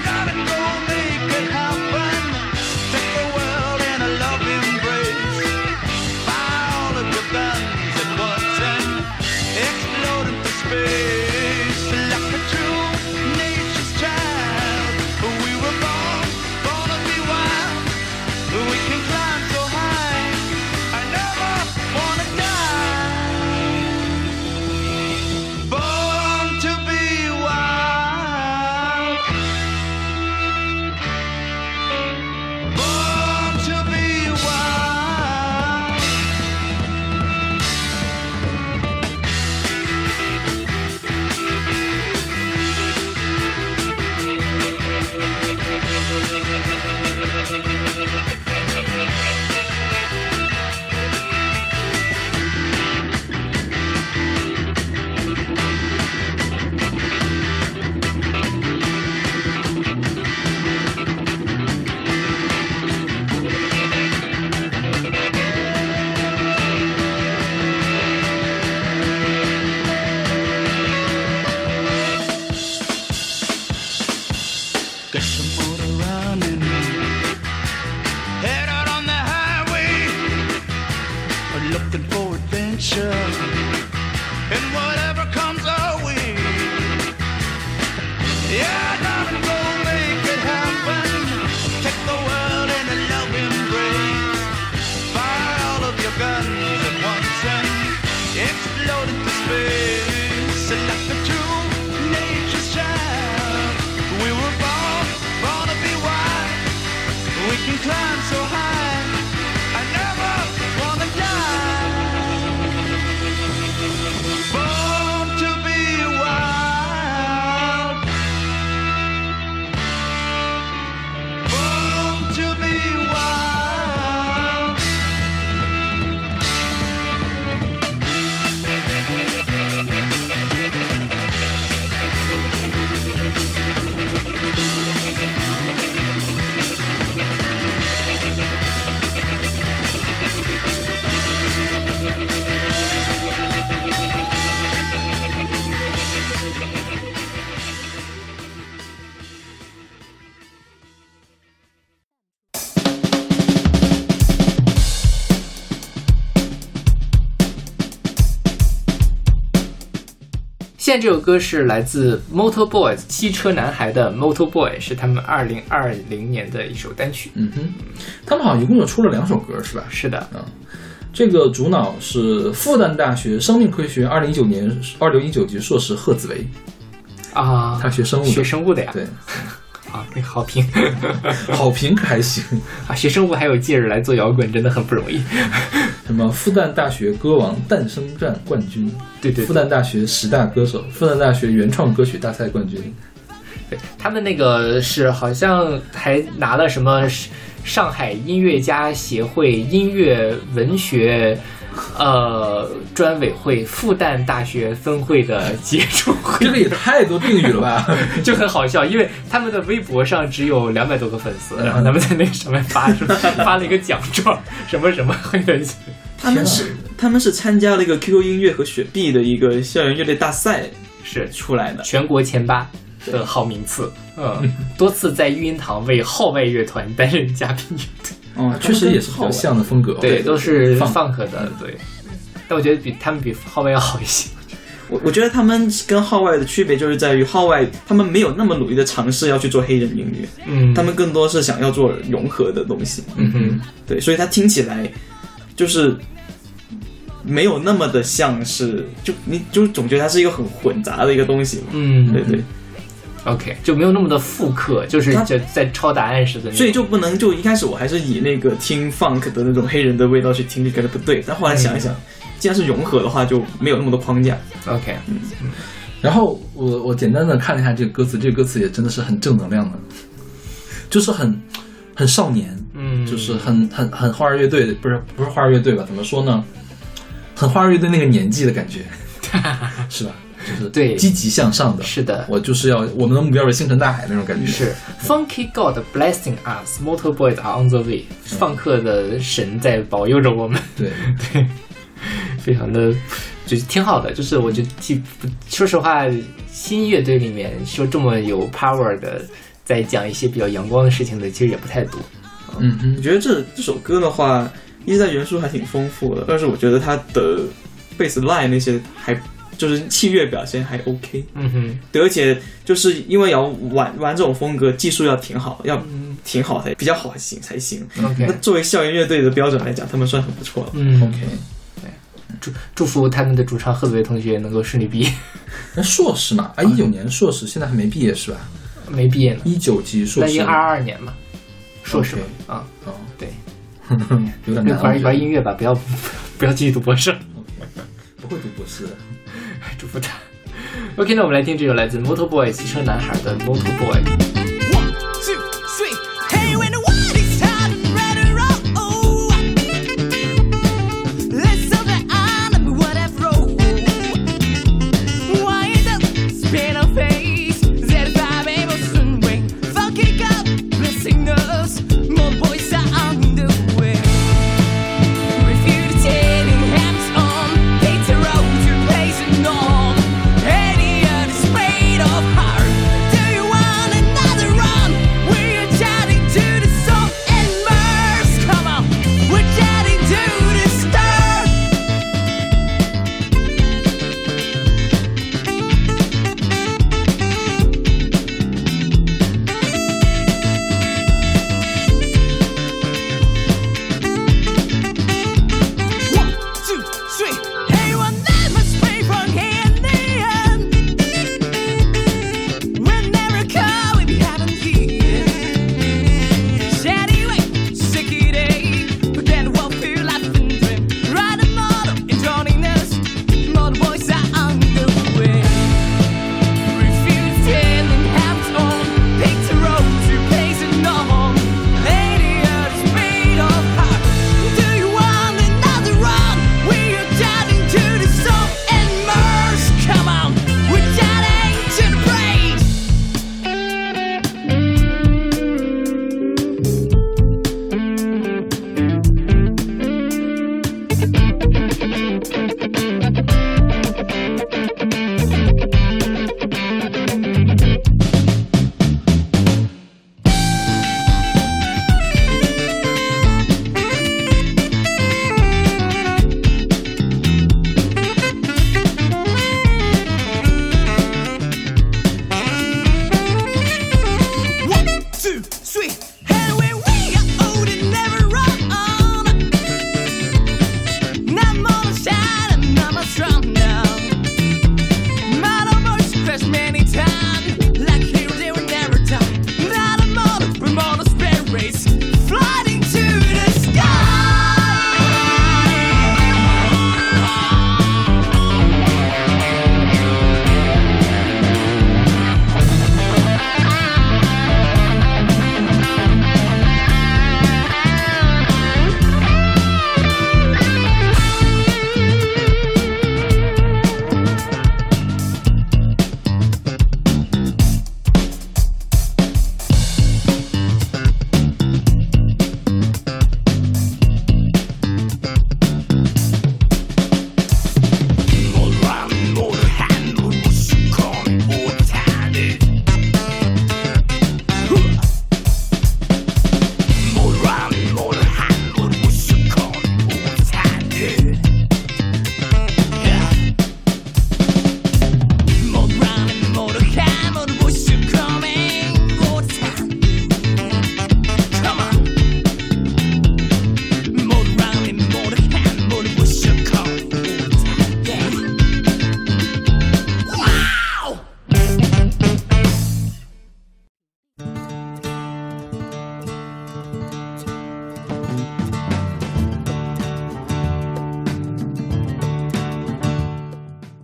现在这首歌是来自 Motor Boys 汽车男孩的 Motor Boy，是他们二零二零年的一首单曲。嗯哼，他们好像一共就出了两首歌，是吧？是的，嗯这个主脑是复旦大学生命科学二零一九年二零一九级硕士贺子维，啊，他学生物的学生物的呀，对，(laughs) 啊，那个好评 (laughs) 好评可还行。(laughs) 啊，学生物还有劲儿来做摇滚，真的很不容易。什么复旦大学歌王诞生战冠军，对对对。复旦大学十大歌手，复旦大学原创歌曲大赛冠军，对他们那个是好像还拿了什么上海音乐家协会音乐文学 (laughs) 呃专委会复旦大学分会的杰出会。这个也太多定语了吧？(laughs) 就很好笑，因为他们的微博上只有两百多个粉丝，嗯。然后他们在那个上面发出 (laughs) 发了一个奖状，什么什么会的，他们是他们是参加了一个 QQ 音乐和雪碧的一个校园乐队大赛是。出来的。全国前八的好名次，嗯，多次在育婴堂为号外乐团担任嘉宾乐队，哦，确实也是比较像的风格。对，都是放 funk 的，对。但我觉得比他们比号外要好一些，我我觉得他们跟号外的区别就是在于号外他们没有那么努力的尝试要去做黑人音乐，嗯，他们更多是想要做融合的东西。嗯哼，对，所以它听起来就是没有那么的像是，就你就总觉得它是一个很混杂的一个东西嘛。嗯，对对，，OK，就没有那么的复刻，就是它就在抄答案似的，所以就不能就一开始我还是以那个听 funk 的那种黑人的味道去听，就觉得不对。但后来想一想，既然是融合的话，就没有那么多框架。OK，嗯然后我我简单的看了一下这个歌词，这个歌词也真的是很正能量的，就是很很少年，嗯，就是很很很花儿乐队，不是不是花儿乐队吧？怎么说呢？很花儿乐队那个年纪的感觉，(laughs) 是吧？就是对积极向上的。是的，我就是要我们的目标是星辰大海那种感觉。是 Funky God blessing us, Motor Boys are on the way，放克的神在保佑着我们，对，(laughs) 对，非常的就是挺好的。就是我就记，说实话，新乐队里面说这么有 power 的，在讲一些比较阳光的事情的，其实也不太多。嗯哼，我觉得这这首歌的话，一在元素还挺丰富的，但是我觉得它的 bass line 那些还就是器乐表现还 OK。嗯哼，对，而且就是因为要玩玩这种风格，技术要挺好，要挺好才比较好行才行。OK 那作为校园乐队的标准来讲，他们算很不错了。嗯 OK。祝祝福他们的主唱贺子维同学能够顺利毕业，那硕士嘛，啊，一九年硕士，现在还没毕业是吧？没毕业呢，一九级硕士那应，二二年嘛，硕士啊，哦，对，(laughs) 有点难。玩玩音乐吧，不要 (laughs) 不要继续读博士。得不会读博士的。祝福他。OK，那我们来听这首来自 Motor Boy 汽车男孩的 Motor Boy。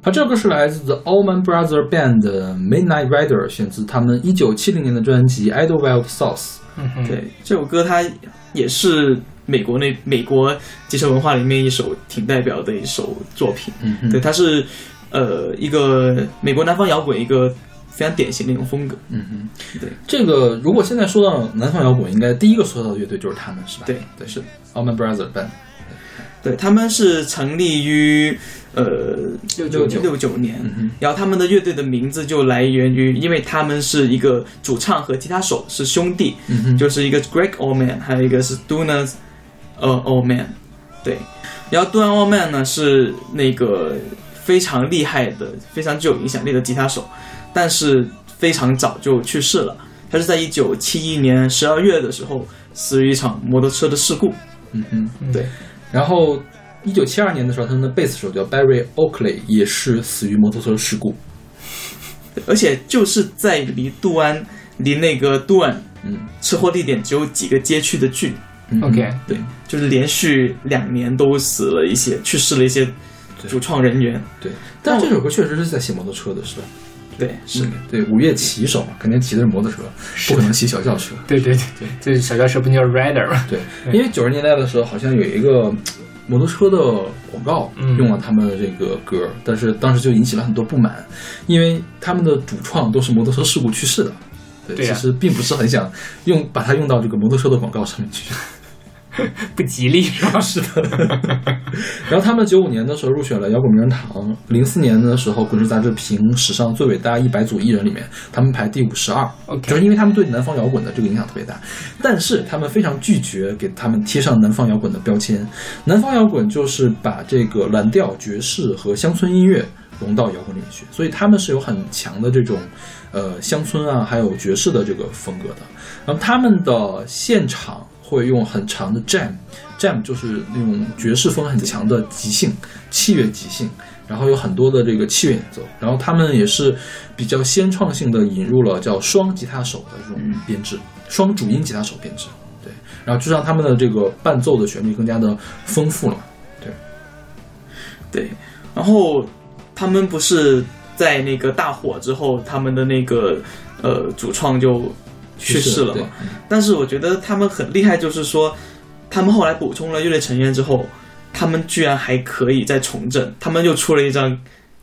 好，这首歌是来自 The Allman Brothers Band 的 Midnight Rider，选自他们一九七零年的专辑《Idlewild South》。对，这首歌它也是美国那美国街车文化里面一首挺代表的一首作品。对，它是呃一个美国南方摇滚一个非常典型的一种风格。嗯哼，对，这个如果现在说到南方摇滚，应该第一个说到的乐队就是他们，是吧？对对，是 Allman Brothers Band。对，他们是成立于呃六九六九年，嗯哼然后他们的乐队的名字就来源于，因为他们是一个主唱和吉他手是兄弟，嗯哼，就是一个 Greg Allman，还有一个是 Duna 呃 Allman，对，然后 Duna Allman 呢是那个非常厉害的、非常具有影响力的吉他手，但是非常早就去世了。他是在一九七一年十二月的时候死于一场摩托车的事故。嗯哼。对，然后，一九七二年的时候，他们的贝斯手叫 Barry Oakley，也是死于摩托车事故。而且就是在离杜安、离那个杜安嗯。车祸地点只有几个街区的距离，嗯。OK，对，就是连续两年都死了一些，去世了一些主创人员。对，但是这首歌确实是在写摩托车的，是吧？对，是嗯对，五月骑手嘛，肯定骑的是摩托车，不可能骑小轿车。对对对对，这小轿车不叫 Rider 吗？对，因为九十年代的时候，好像有一个摩托车的广告嗯用了他们的这个歌，但是当时就引起了很多不满，因为他们的主创都是摩托车事故去世的。对，其实并不是很想用把它用到这个摩托车的广告上面去。(laughs) 不吉利是吧？(laughs) 是的。然后他们九五年的时候入选了摇滚名人堂，零四年的时候，滚石杂志评史上最伟大一百组艺人里面，他们排第五十二。OK 就是因为他们对南方摇滚的这个影响特别大，但是他们非常拒绝给他们贴上南方摇滚的标签。南方摇滚就是把这个蓝调、爵士和乡村音乐融到摇滚里面去，所以他们是有很强的这种呃乡村啊，还有爵士的这个风格的。然后他们的现场会用很长的 jam，jam 就是那种爵士风很强的即兴器乐即兴，然后有很多的这个器乐演奏，然后他们也是比较先创性的引入了叫双吉他手的这种编制，双主音吉他手编制，对，然后就让他们的这个伴奏的旋律更加的丰富了，对，对，然后他们不是在那个大火之后，他们的那个呃主创就去世了嘛？但是我觉得他们很厉害，就是说他们后来补充了乐队成员之后，他们居然还可以再重振，他们又出了一张一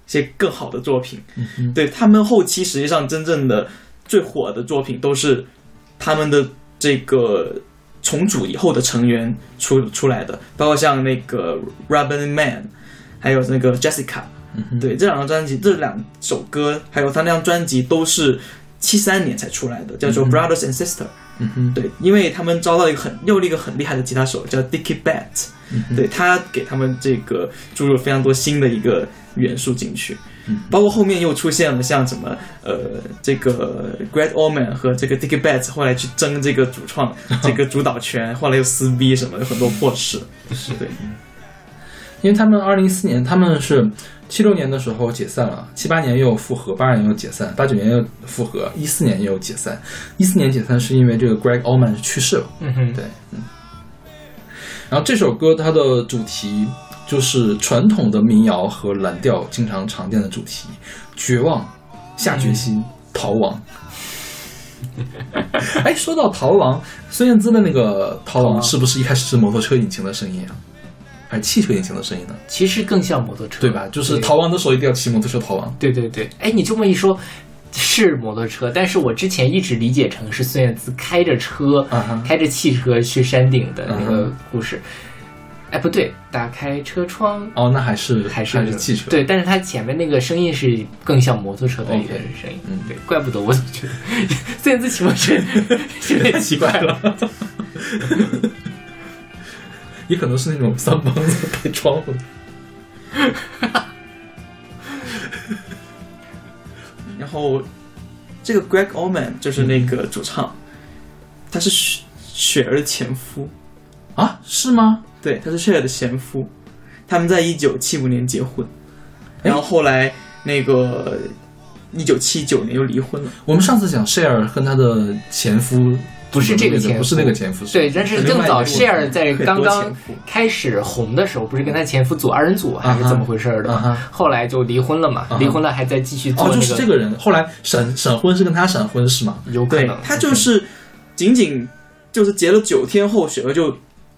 些更好的作品。嗯哼对他们后期实际上真正的最火的作品都是他们的这个重组以后的成员出出来的，包括像那个 Robin Man，还有那个 Jessica。嗯对，这两张专辑，这两首歌，还有他那张专辑都是七三年才出来的，叫做嗯 Brothers and Sister。嗯哼，对，因为他们招到一个很又一个很厉害的吉他手，叫 Dickie Bat。对他给他们这个注入非常多新的一个元素进去，嗯包括后面又出现了像什么呃这个 Greg Allman 和这个 Dickie Betts 后来去争这个主创 (laughs) 这个主导权，后来又撕逼什么，有很多破事。是。对，因为他们二零一四年他们是七六年的时候解散了，七八年又复合，八二年又解散，八九年又复合，一四年又解散。一四年解散是因为这个 Greg Allman 去世了。嗯哼，对，嗯。然后这首歌它的主题就是传统的民谣和蓝调经常常见的主题：绝望、下决心、逃亡。(laughs) 哎，说到逃亡，孙燕姿的那个逃亡是不是一开始是摩托车引擎的声音啊？还是汽车引擎的声音呢？其实更像摩托车，对吧？就是逃亡的时候一定要骑摩托车逃亡。对对对，哎，你这么一说，是摩托车，但是我之前一直理解成是孙燕姿开着车、开着汽车去山顶的那个嗯故事。哎，不对，打开车窗哦，那还是还是还是汽车。对，但是它前面那个声音是更像摩托车的一个声音。嗯对，怪不得我总觉得 (laughs) 孙燕姿骑摩托车 (laughs) 有点奇怪了。(laughs) 也可能是那种三帮子开窗户的。(laughs) 然后这个 Greg Allman 就是那个主唱，他是雪雪儿的前夫，啊，是吗？对，他是雪儿的前夫，他们在一九七五年结婚，哎然后后来那个一九七九年又离婚了。我们上次讲 Share 跟她的前夫不是这个前夫，不是那个前夫，对，但是更早是另外一 Cher 在刚刚开始红的时候，不是跟他前夫组二人组还是怎么回事的？后来就离婚了嘛，离婚了还在继续做哦，就是这个人。后来闪闪婚是跟他闪婚是吗？有可能他就是仅仅就是结了九天后，雪儿就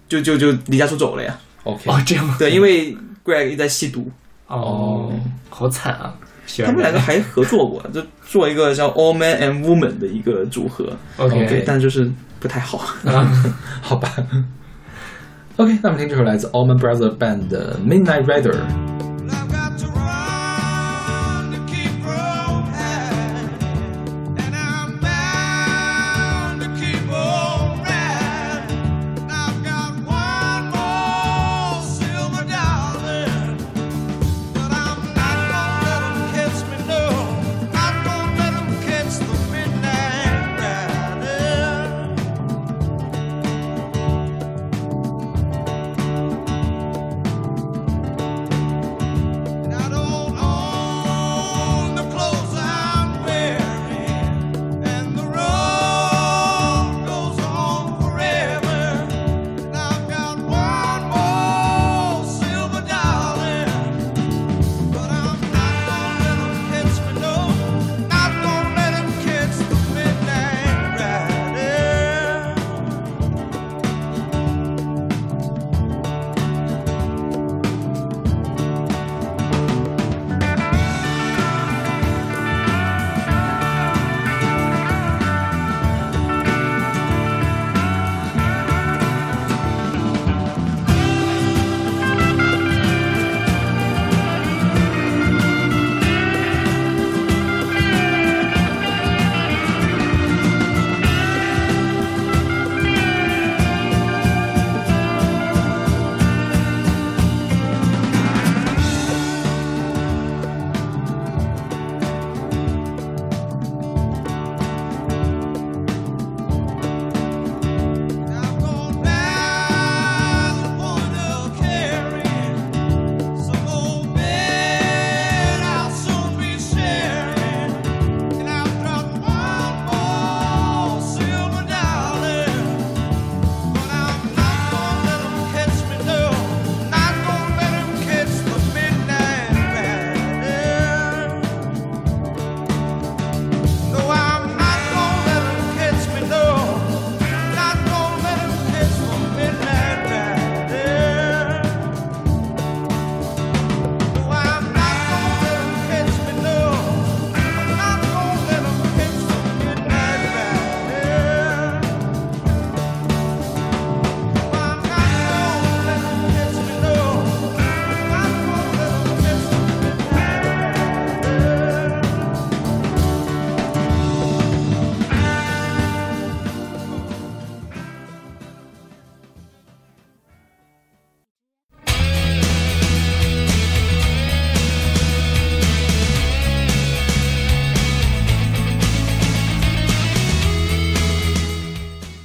就就就离家出走了呀。OK，哦这样吗对，因为 Greg 一直在吸毒，哦，好惨啊！他们两个还合作过，就做一个叫 All Man and Woman 的一个组合。OK，但就是不太好。好吧。OK，那我们听这首来自 Allman Brothers Band 的 Midnight Rider。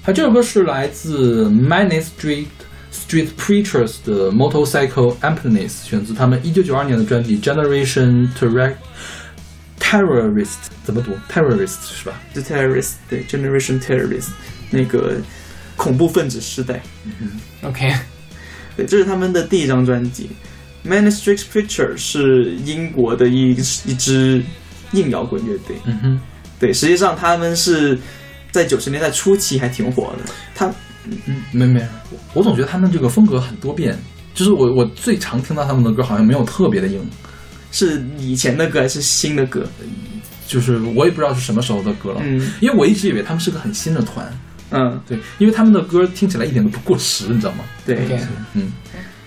好，这首歌是来自 Many Street Street Preachers 的 Motorcycle Emptiness，选自他们一九九二年的专辑 Generation Terror Terrorist，怎么读？Terrorist 是吧？The terrorist，对，Generation Terrorist，那个恐怖分子时代。OK，对，这是他们的第一张专辑。Man Street Preachers 是英国的一一支硬摇滚乐队。嗯哼，对，实际上他们是在九十年代初期还挺火的。他嗯没没，我我总觉得他们这个风格很多变，就是我我最常听到他们的歌好像没有特别的硬，是以前的歌还是新的歌？就是我也不知道是什么时候的歌了，嗯。因为我一直以为他们是个很新的团，嗯，对，因为他们的歌听起来一点都不过时，你知道吗？对。嗯，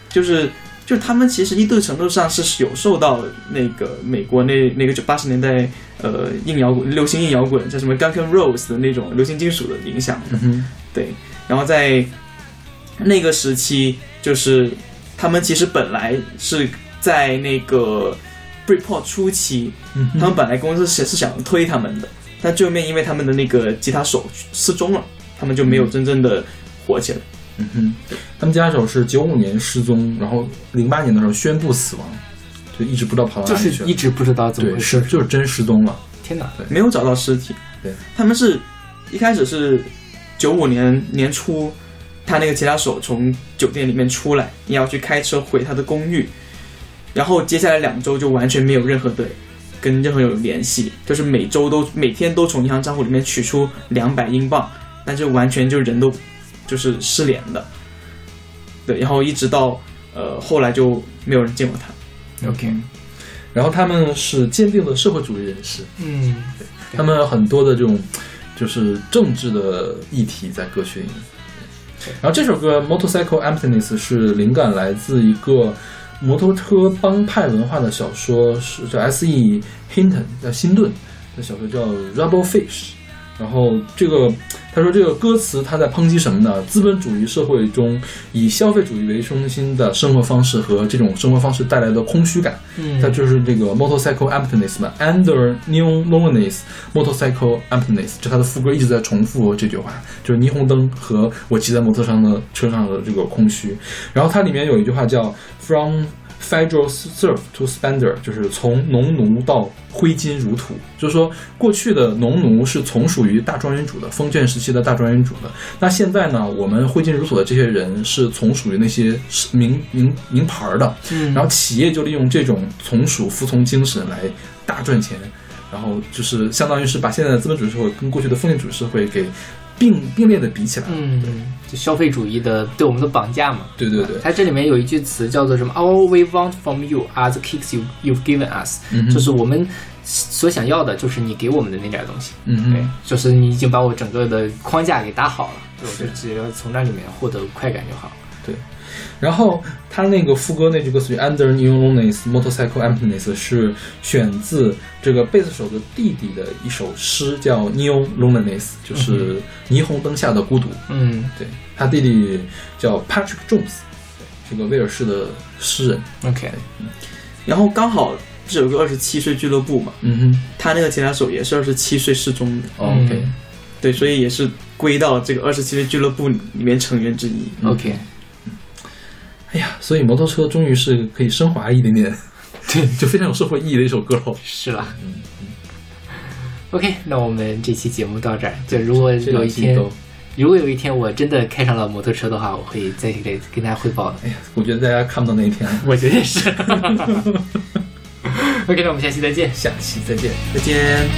就是就是他们其实一定程度上是有受到那个美国那那个九八十年代呃硬摇滚、流行硬摇滚，叫什么 Guns N' Roses 的那种流行金属的影响的。嗯哼，对，然后在那个时期，就是他们其实本来是在那个 Britpop 初期，嗯哼他们本来公司是是想推他们的，但最后面因为他们的那个吉他手失踪了，他们就没有真正的火起来。嗯哼，他们吉他手是九五年失踪，然后零八年的时候宣布死亡，就一直不知道跑到哪里去了。就是一直不知道怎么，回事是。就是真失踪了。天哪！没有找到尸体。对，他们是一开始是九五年年初，他那个吉他手从酒店里面出来，你要去开车回他的公寓，然后接下来两周就完全没有任何的跟任何人有联系，就是每周都每天都从银行账户里面取出两百英镑，但就完全就人都就是失联的，对，然后一直到呃后来就没有人见过他。OK，然后他们是坚定的社会主义人士，嗯他们有很多的这种就是政治的议题在歌曲里面。然后这首歌《Motorcycle Emptiness》是灵感来自一个摩托车帮派文化的小说，是叫 S.E. Hinton 叫辛顿的小说叫《Rubble Fish》。然后这个他说这个歌词他在抨击什么呢？资本主义社会中以消费主义为中心的生活方式和这种生活方式带来的空虚感。嗯它就是这个 motorcycle emptiness 嘛，under neon loneliness motorcycle emptiness，就他的副歌一直在重复这句话，就是霓虹灯和我骑在摩托上的车上的这个空虚。然后它里面有一句话叫 from federal serf to spender，就是从农奴到挥金如土，就是说过去的农奴是从属于大庄园主的，封建时期的大庄园主的。那现在呢，我们挥金如土的这些人是从属于那些名名名牌儿的，嗯。然后企业就利用这种从属服从精神来大赚钱，然后就是相当于是把现在的资本主义社会跟过去的封建主义社会给并并列的比起来。嗯，就消费主义的对我们的绑架嘛。对对对，它这里面有一句词叫做什么？All we want from you are the kicks you you've given us，、嗯哼就是我们所想要的，就是你给我们的那点东西。对嗯对，，就是你已经把我整个的框架给打好了，对我就只要从那里面获得快感就好。然后他那个副歌那句歌词 “Under neon loneliness, motorcycle emptiness” 是选自这个贝斯手的弟弟的一首诗，叫《Neon Loneliness》，就是霓虹灯下的孤独。嗯。对他弟弟叫 Patrick Jones，这个威尔士的诗人。，OK，然后刚好这有个二十七岁俱乐部嘛，嗯哼。他那个吉他手也是二十七岁失踪的，，OK，嗯。对，所以也是归到这个二十七岁俱乐部里面成员之一。OK，哎呀，所以摩托车终于是可以升华一点点，(laughs) 对，就非常有社会意义的一首歌了。是啦。OK，那我们这期节目到这儿。就如果有一天，如果有一天我真的开上了摩托车的话，我会再给跟大家汇报的。哎呀，我觉得大家看不到那一天。(laughs) 我觉得也是。(laughs) OK，那我们下期再见。下期再见。再见。